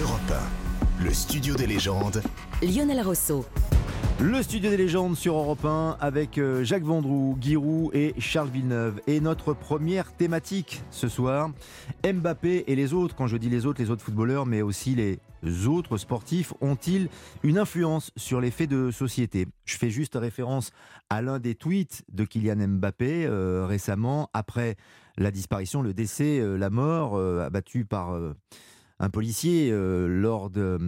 Europe 1, le studio des légendes. Lionel Rousseau. Le studio des légendes sur Europe 1 avec euh, Jacques Vendroux, Guy Roux et Charles Villeneuve. Et notre première thématique ce soir, Mbappé et les autres, quand je dis les autres, les autres footballeurs, mais aussi les autres sportifs, ont-ils une influence sur les faits de société? Je fais juste référence à l'un des tweets de Kylian Mbappé euh, récemment, après la disparition, le décès, euh, la mort, abattu par un policier euh, lors de,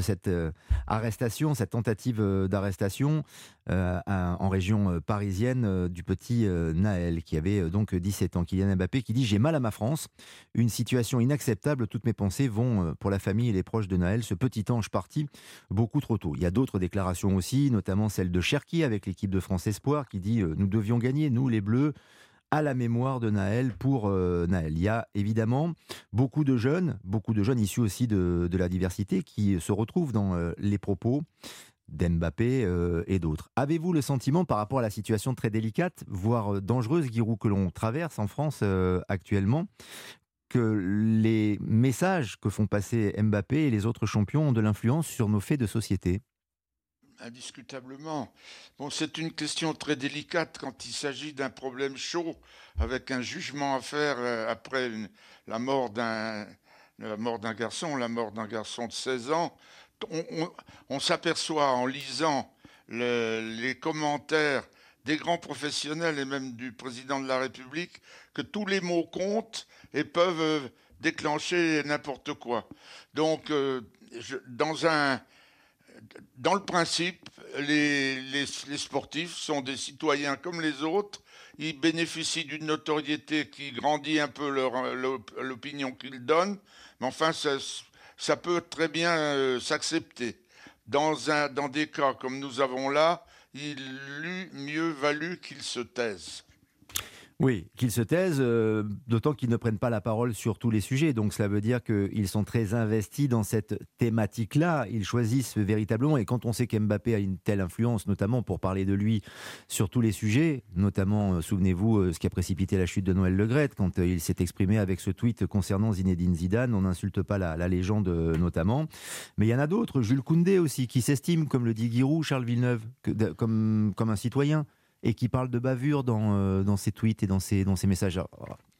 cette euh, arrestation, cette tentative euh, d'arrestation en région parisienne du petit Naël, qui avait donc 17 ans. Kylian Mbappé qui dit J'ai mal à ma France, une situation inacceptable, toutes mes pensées vont pour la famille et les proches de Naël, ce petit ange parti beaucoup trop tôt. Il y a d'autres déclarations aussi, notamment celle de Cherki avec l'équipe de France Espoir, qui dit Nous devions gagner, nous les Bleus à la mémoire de Naël pour euh, Naël. Il y a évidemment beaucoup de jeunes, beaucoup de jeunes issus aussi de, la diversité qui se retrouvent dans euh, les propos d'Mbappé euh, et d'autres. Avez-vous le sentiment par rapport à la situation très délicate, voire dangereuse, Giroud, que l'on traverse en France actuellement, que les messages que font passer Mbappé et les autres champions ont de l'influence sur nos faits de société? Indiscutablement. Bon, c'est une question très délicate quand il s'agit d'un problème chaud, avec un jugement à faire euh, après la mort d'un la mort d'un garçon, la mort d'un garçon de 16 ans. On, s'aperçoit en lisant les commentaires des grands professionnels et même du président de la République que tous les mots comptent et peuvent euh, déclencher n'importe quoi. Donc, euh, dans un dans le principe, les, sportifs sont des citoyens comme les autres. Ils bénéficient d'une notoriété qui grandit un peu l'opinion qu'ils donnent. Mais enfin, ça, peut très bien euh, s'accepter. Dans, dans des cas comme nous avons là, il eût mieux valu qu'ils se taisent. Oui, qu'ils se taisent, euh, d'autant qu'ils ne prennent pas la parole sur tous les sujets. Donc cela veut dire qu'ils sont très investis dans cette thématique-là. Ils choisissent véritablement. Et quand on sait qu'Mbappé a une telle influence, notamment pour parler de lui sur tous les sujets, notamment, euh, souvenez-vous, euh, ce qui a précipité la chute de Noël Le Gret, quand il s'est exprimé avec ce tweet concernant Zinedine Zidane, on n'insulte pas la, légende notamment. Mais il y en a d'autres, Jules Koundé aussi, qui s'estime, comme le dit Giroud, Charles Villeneuve, comme un citoyen et qui parle de bavure dans, euh, dans ses tweets et dans ses, dans ses messages.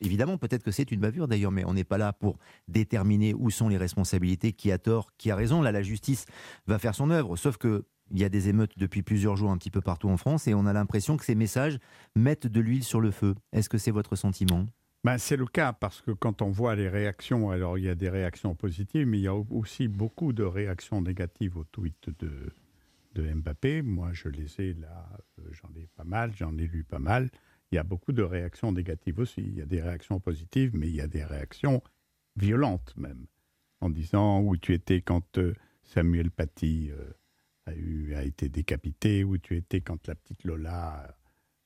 évidemment, peut-être que c'est une bavure d'ailleurs, mais on n'est pas là pour déterminer où sont les responsabilités, qui a tort, qui a raison. Là, la justice va faire son œuvre, sauf que il y a des émeutes depuis plusieurs jours un petit peu partout en France et on a l'impression que ces messages mettent de l'huile sur le feu. Est-ce que c'est votre sentiment? Ben, C'est le cas parce que quand on voit les réactions, alors il y a des réactions positives, mais il y a aussi beaucoup de réactions négatives aux tweets de, de Mbappé. Moi, je les ai là, euh, j'en ai pas mal, j'en ai lu pas mal. Il y a beaucoup de réactions négatives aussi. Il y a des réactions positives, mais il y a des réactions violentes même, en disant où tu étais quand euh, Samuel Paty euh, a, a été décapité, où tu étais quand la petite Lola,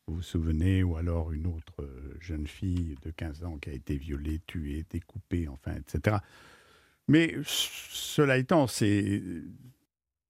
vous vous souvenez, ou alors une autre jeune fille de 15 ans qui a été violée, tuée, découpée, enfin, etc. Mais cela étant, c'est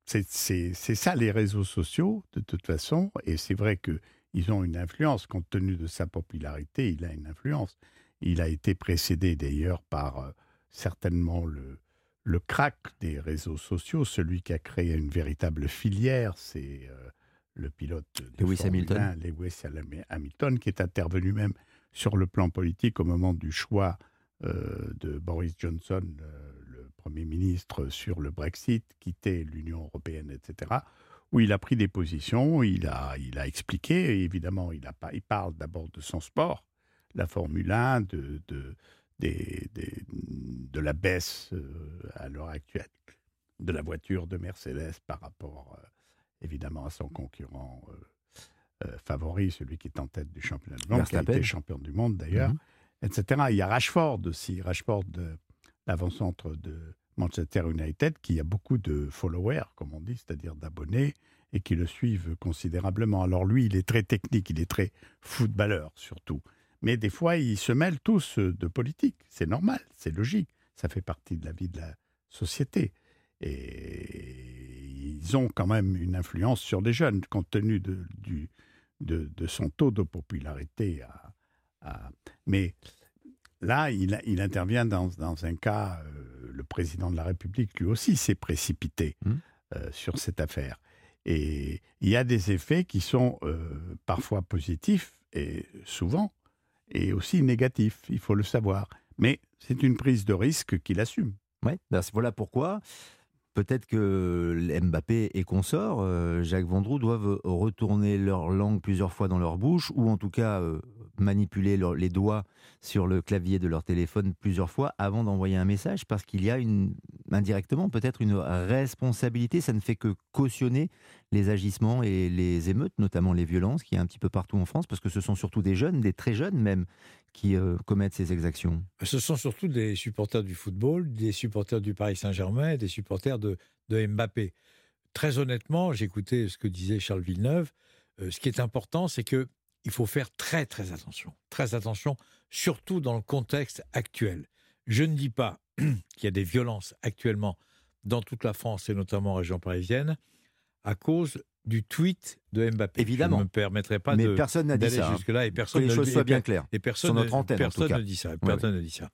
c'est ça les réseaux sociaux, de toute façon, et c'est vrai qu'ils ont une influence, compte tenu de sa popularité, il a une influence. Il a été précédé d'ailleurs par euh, certainement le, le crack des réseaux sociaux, celui qui a créé une véritable filière, c'est euh, le pilote de Lewis Hamilton. Lewis Hamilton, qui est intervenu même sur le plan politique au moment du choix euh, de Boris Johnson, Premier ministre sur le Brexit, quitter l'Union européenne, etc., où il a pris des positions, il a, il a expliqué, évidemment, il, a pas, il parle d'abord de son sport, la Formule 1, de, de, de la baisse euh, à l'heure actuelle de la voiture de Mercedes par rapport, euh, évidemment, à son concurrent euh, favori, celui qui est en tête du championnat du monde, qui a été champion du monde d'ailleurs, mhm. etc. Il y a Rashford aussi, Rashford l'avant-centre de Manchester United, qui a beaucoup de followers, comme on dit, c'est-à-dire d'abonnés, et qui le suivent considérablement. Alors lui, il est très technique, il est très footballeur surtout. Mais des fois, ils se mêlent tous de politique. C'est normal, c'est logique. Ça fait partie de la vie de la société. Et ils ont quand même une influence sur les jeunes, compte tenu de, son taux de popularité. Mais là, il, intervient dans, un cas, euh, le président de la République, lui aussi, s'est précipité Mmh. euh, sur cette affaire. Et il y a des effets qui sont euh, parfois positifs, et souvent, et aussi négatifs, il faut le savoir. Mais c'est une prise de risque qu'il assume. Ouais, ben, voilà pourquoi. Peut-être que Mbappé et consorts, Jacques Vendroux, doivent retourner leur langue plusieurs fois dans leur bouche, ou en tout cas manipuler les doigts sur le clavier de leur téléphone plusieurs fois avant d'envoyer un message, parce qu'il y a une, indirectement peut-être une responsabilité. Ça ne fait que cautionner les agissements et les émeutes, notamment les violences, qui y a un petit peu partout en France, parce que ce sont surtout des jeunes, des très jeunes même, qui euh, commettent ces exactions. Ce sont surtout des supporters du football, des supporters du Paris Saint-Germain, des supporters de, de Mbappé. Très honnêtement, j'écoutais ce que disait Charles Villeneuve. Euh, ce qui est important, c'est que il faut faire très très attention, très attention, surtout dans le contexte actuel. Je ne dis pas qu'il y a des violences actuellement dans toute la France et notamment en région parisienne à cause du tweet de Mbappé. Évidemment. Je ne me permettrai pas Mais de personne n'a dit ça. hein. jusque-là et Que les ne choses soient bien claires. et personne, Sur notre ne- antenne, en personne tout cas. ne dit ça. Personne ne dit ça.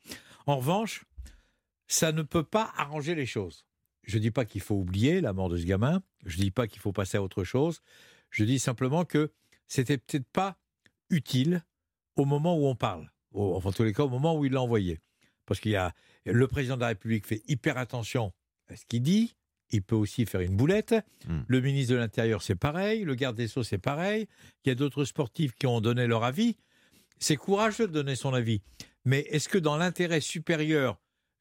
En revanche, ça ne peut pas arranger les choses. Je ne dis pas qu'il faut oublier la mort de ce gamin. Je ne dis pas qu'il faut passer à autre chose. Je dis simplement que c'était peut-être pas utile au moment où on parle. Au- enfin, en tous les cas, au moment où il l'a envoyé. Parce qu'il y a le président de la République fait hyper attention à ce qu'il dit. Il peut aussi faire une boulette. Hmm. Le ministre de l'Intérieur, c'est pareil. Le garde des Sceaux, c'est pareil. Il y a d'autres sportifs qui ont donné leur avis. C'est courageux de donner son avis. Mais est-ce que dans l'intérêt supérieur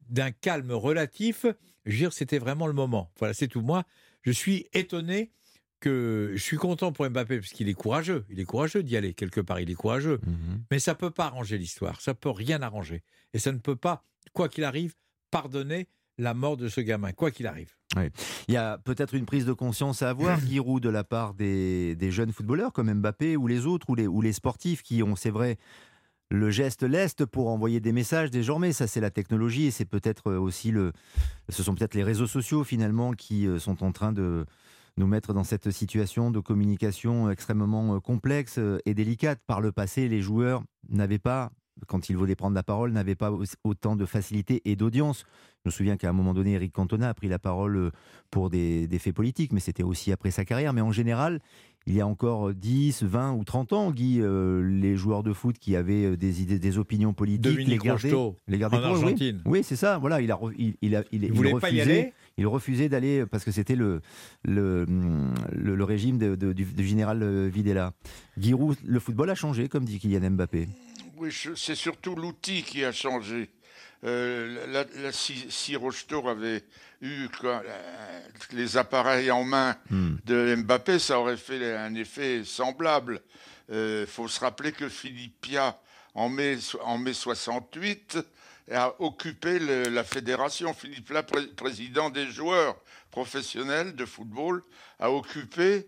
d'un calme relatif, je veux dire, c'était vraiment le moment Voilà, c'est tout. Moi, je suis étonné que je suis content pour Mbappé parce qu'il est courageux. Il est courageux d'y aller quelque part. Il est courageux. Mhm. Mais ça peut pas arranger l'histoire. Ça peut rien arranger. Et ça ne peut pas, quoi qu'il arrive, pardonner la mort de ce gamin, quoi qu'il arrive. Il y a peut-être une prise de conscience à avoir, Giroud, de la part des, des jeunes footballeurs comme Mbappé ou les autres, ou les, ou les sportifs qui ont, c'est vrai, le geste leste pour envoyer des messages désormais. Ça, c'est la technologie et c'est peut-être aussi le. Ce sont peut-être les réseaux sociaux finalement qui euh, sont en train de nous mettre dans cette situation de communication extrêmement euh, complexe euh, et délicate. Par le passé, les joueurs n'avaient pas, quand ils voulaient prendre la parole, n'avaient pas au- autant de facilité et d'audience. Je me souviens qu'à un moment donné, Eric Cantona a pris la parole euh, pour des faits politiques, mais c'était aussi après sa carrière. Mais en général, il y a encore 10, 20 ou 30 ans, Guy, euh, les joueurs de foot qui avaient euh, des idées, des opinions politiques, les gardaient, Rocheteau, les gardaient en pour oui. Argentine. Oui, c'est ça. Voilà, il a, il, il a, il, Il refusait- aller? il refusait d'aller parce que c'était le le, le, le régime de- de- du, du général euh, Videla. Giroud, le football a changé, comme dit Kylian Mbappé. Oui, c'est surtout l'outil qui a changé. Euh, la, la- si, si Rocheteau avait eu quoi, euh, les appareils en main Hmm. de Mbappé, ça aurait fait un effet semblable. Il faut se rappeler que Philippe Pia, en mai, en mai 68, a occupé le- la fédération. Philippe pré- président des joueurs professionnels de football, a occupé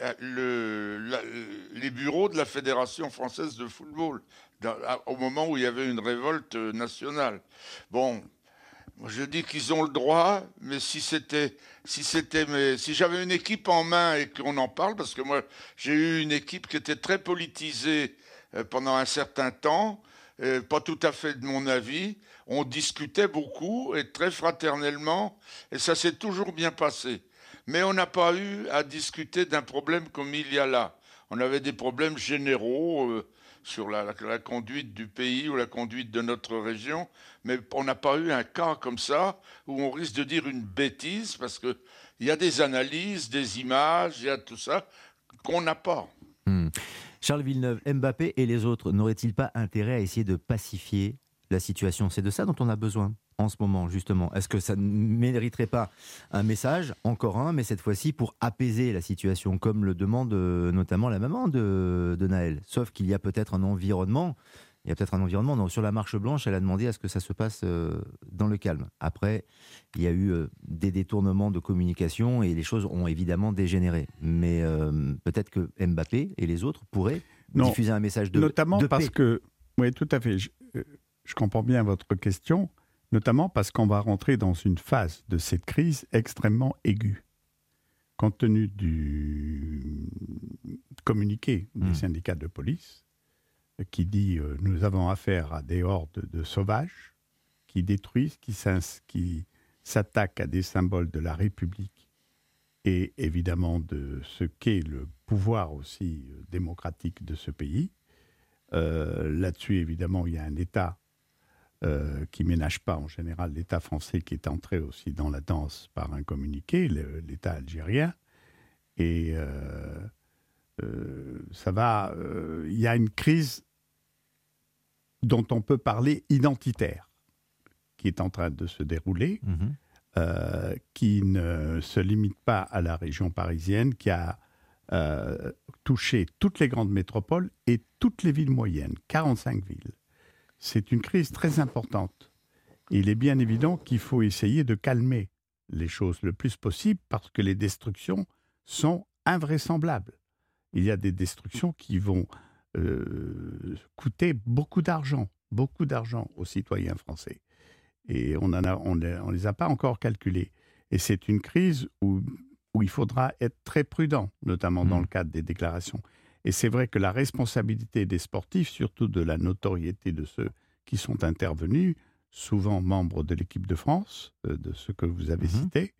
euh, le- la- les bureaux de la Fédération française de football au moment où il y avait une révolte euh, nationale. Bon, je dis qu'ils ont le droit, mais si c'était, si c'était, mes- si j'avais une équipe en main et qu'on en parle, parce que moi j'ai eu une équipe qui était très politisée euh, pendant un certain temps, euh, pas tout à fait de mon avis. On discutait beaucoup et très fraternellement, et ça s'est toujours bien passé. Mais on n'a pas eu à discuter d'un problème comme il y a là. On avait des problèmes généraux sur la, conduite du pays ou la conduite de notre région, mais on n'a pas eu un cas comme ça où on risque de dire une bêtise parce qu'il y a des analyses, des images, il y a tout ça qu'on n'a pas. Hmm. Charles Villeneuve, Mbappé et les autres n'auraient-ils pas intérêt à essayer de pacifier la situation? C'est de ça dont on a besoin en ce moment, justement. Est-ce que ça ne mériterait pas un message, encore un, mais cette fois-ci pour apaiser la situation, comme le demande euh, notamment la maman de, de Naël Sauf qu'il y a peut-être un environnement. Il y a peut-être un environnement. Donc, sur la marche blanche, elle a demandé à ce que ça se passe euh, dans le calme. Après, il y a eu euh, des détournements de communication et les choses ont évidemment dégénéré. Mais euh, peut-être que Mbappé et les autres pourraient Non, diffuser un message de notamment de parce paix. que, oui, tout à fait. Je, je comprends bien votre question, notamment parce qu'on va rentrer dans une phase de cette crise extrêmement aiguë, compte tenu du communiqué Mm. des syndicats de police euh, qui dit euh, nous avons affaire à des hordes de sauvages qui détruisent, qui, s'ins- qui s'attaque à des symboles de la République et évidemment de ce qu'est le pouvoir aussi euh, démocratique de ce pays. Euh, là-dessus, évidemment, il y a un État euh, qui ménage pas en général l'État français qui est entré aussi dans la danse par un communiqué, l'État algérien. Et ça va. Il y a une crise dont on peut parler identitaire qui est en train de se dérouler. Euh, qui ne se limite pas à la région parisienne, qui a euh, touché toutes les grandes métropoles et toutes les villes moyennes, 45 villes. C'est une crise très importante. Il est bien évident qu'il faut essayer de calmer les choses le plus possible parce que les destructions sont invraisemblables. Il y a des destructions qui vont euh, coûter beaucoup d'argent, beaucoup d'argent aux citoyens français et on ne on, les a pas encore calculés. Et c'est une crise où, où il faudra être très prudent, notamment dans mmh. le cadre des déclarations. Et c'est vrai que la responsabilité des sportifs, surtout de la notoriété de ceux qui sont intervenus, souvent membres de l'équipe de France, euh, de ceux que vous avez mmh cités,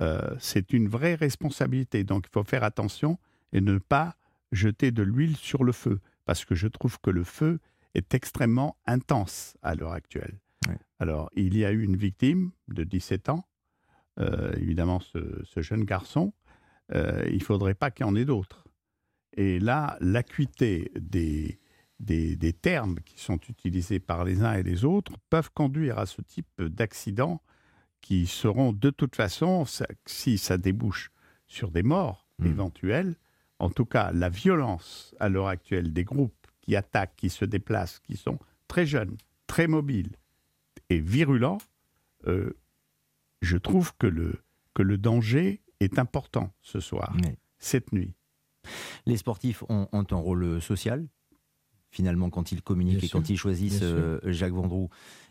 euh, c'est une vraie responsabilité. Donc il faut faire attention et ne pas jeter de l'huile sur le feu, parce que je trouve que le feu est extrêmement intense à l'heure actuelle. Alors, il y a eu une victime de 17 ans, euh, évidemment ce, jeune garçon. Euh, il ne faudrait pas qu'il y en ait d'autres. Et là, l'acuité des, des, termes qui sont utilisés par les uns et les autres peuvent conduire à ce type d'accidents qui seront de toute façon, si ça débouche sur des morts mmh. éventuelles, en tout cas la violence à l'heure actuelle des groupes qui attaquent, qui se déplacent, qui sont très jeunes, très mobiles, virulent, euh, je trouve que le, que le danger est important ce soir, cette nuit. Les sportifs ont, un rôle social, finalement, quand ils communiquent et quand ils choisissent euh, Jacques Vendroux.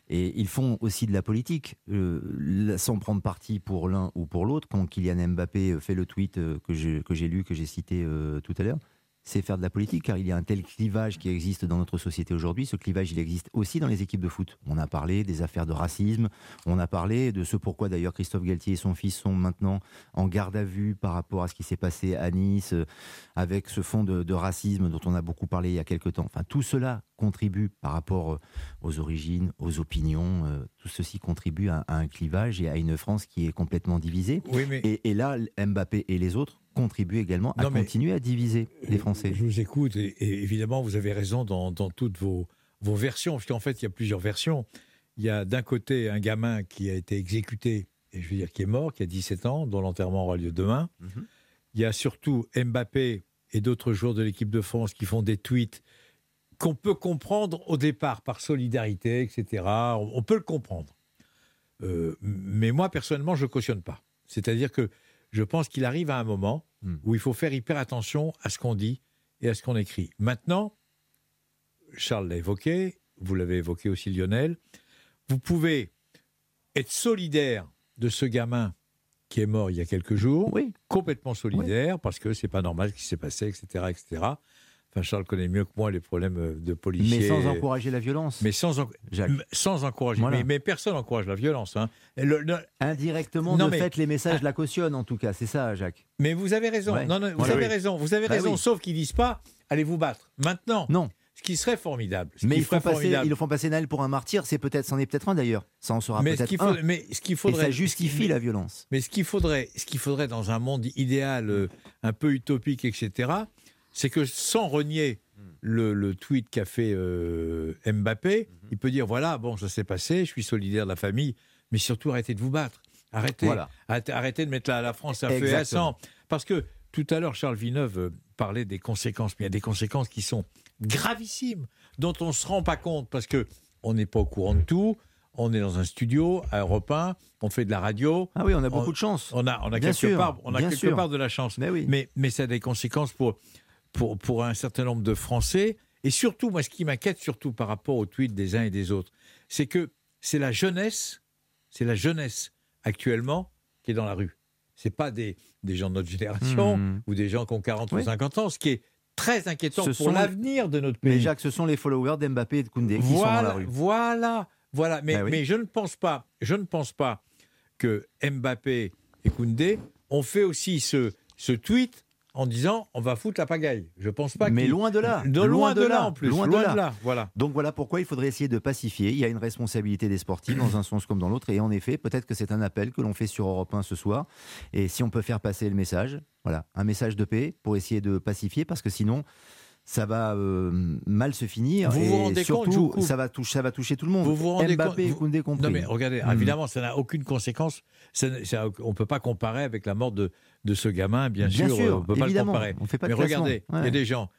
Et ils font aussi de la politique, euh, sans prendre parti pour l'un ou pour l'autre. Quand Kylian Mbappé fait le tweet que j'ai lu, que j'ai cité tout à l'heure, c'est faire de la politique, car il y a un tel clivage qui existe dans notre société aujourd'hui. Ce clivage, il existe aussi dans les équipes de foot. On a parlé des affaires de racisme, on a parlé de ce pourquoi d'ailleurs Christophe Galtier et son fils sont maintenant en garde à vue par rapport à ce qui s'est passé à Nice, euh, avec ce fond de, racisme dont on a beaucoup parlé il y a quelques temps. Enfin, tout cela contribue par rapport euh, aux origines, aux opinions, euh, tout ceci contribue à, un clivage et à une France qui est complètement divisée. et, et là, Mbappé et les autres contribue également à continuer à diviser les Français. Je vous écoute et, évidemment vous avez raison dans, toutes vos, vos versions, parce qu'en fait il y a plusieurs versions. Il y a d'un côté un gamin qui a été exécuté, et je veux dire qui est mort, qui a 17 ans, dont l'enterrement aura lieu demain. Mhm. Il y a surtout Mbappé et d'autres joueurs de l'équipe de France qui font des tweets qu'on peut comprendre au départ par solidarité, etc. On, peut le comprendre. Euh, mais moi, personnellement, je ne cautionne pas. C'est-à-dire que je pense qu'il arrive à un moment hmm. où il faut faire hyper attention à ce qu'on dit et à ce qu'on écrit. Maintenant, Charles l'a évoqué, vous l'avez évoqué aussi Lionel, vous pouvez être solidaire de ce gamin qui est mort il y a quelques jours, complètement solidaire, parce que c'est pas normal ce qui s'est passé, etc., etc. Enfin, Charles connaît mieux que moi les problèmes euh, de policiers. Mais sans encourager la violence. Mais sans, sans encourager. Mais, personne n'encourage la violence. Hein. Indirectement, de fait, les messages ah. la cautionnent, en tout cas. C'est ça, Jacques. Mais vous avez raison. Non, non, vous, avez raison. vous avez bah raison. Sauf qu'ils disent pas allez vous battre. Maintenant. Non. Ce qui serait formidable. mais ils, font passer, ils le font passer Naël pour un martyr, c'est peut-être, c'en est peut-être un d'ailleurs. Ça en sera peut-être un. Mais ce qu'il faudrait, Et ça justifie la violence. Mais ce qu'il faudrait, ce qu'il faudrait dans un monde idéal, euh, un peu utopique, etc., c'est que sans renier le, tweet qu'a fait euh, Mbappé, mhm. il peut dire voilà, bon, ça s'est passé, je suis solidaire de la famille, mais surtout arrêtez de vous battre. Arrêtez, arrêtez, de mettre la, France à feu et à sang. Parce que tout à l'heure, Charles Villeneuve euh, parlait des conséquences, mais il y a des conséquences qui sont gravissimes, dont on ne se rend pas compte parce que on n'est pas au courant de tout. On est dans un studio à Europe 1, on fait de la radio. Ah oui, on a beaucoup de chance. On a, on a quelque, part, on a quelque part de la chance. Mais, oui. mais, mais ça a des conséquences pour, pour, pour un certain nombre de Français. Et surtout, moi, ce qui m'inquiète surtout par rapport aux tweets des uns et des autres, c'est que c'est la jeunesse, c'est la jeunesse actuellement qui est dans la rue. C'est pas des, des gens de notre génération hmm. ou des gens qui ont 40 ou 50 ans, ce qui est très inquiétant pour l'avenir de notre pays. Mais Jacques, ce sont les followers d'Mbappé et de Koundé qui sont dans la rue. Voilà, voilà. Mais, ben mais je ne pense pas, je ne pense pas que Mbappé et Koundé ont fait aussi ce, ce tweet en disant on va foutre la pagaille. Je pense pas Mais loin de là. De loin, de là, en plus. Loin, Loin, de là. Voilà. Donc voilà pourquoi il faudrait essayer de pacifier. Il y a une responsabilité des sportifs dans un sens comme dans l'autre. Et en effet, peut-être que c'est un appel que l'on fait sur Europe 1 ce soir. Et si on peut faire passer le message, voilà, un message de paix pour essayer de pacifier, parce que sinon, ça va euh, mal se finir. Vous et vous rendez compte, surtout, coupe. ça va, toucher, ça va toucher tout le monde. Vous vous rendez Mbappé compte- vous- Koundé compris. Non mais regardez, Mhm. évidemment, ça n'a aucune conséquence. Ça ça on ne peut pas comparer avec la mort de, de ce gamin, bien, Bien sûr. sûr, on ne peut pas le comparer. on fait pas de mais classement. regardez, il y a des gens,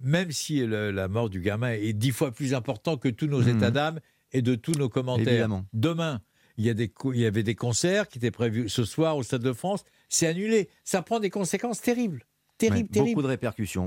même si le- la mort du gamin est dix fois plus important que tous nos Mhm. états d'âme et de tous nos commentaires. Évidemment. Demain, il y, a des, co- il y avait des concerts qui étaient prévus ce soir au Stade de France. C'est annulé. Ça prend des conséquences terribles. Terribles, Ouais, terribles. Beaucoup de répercussions.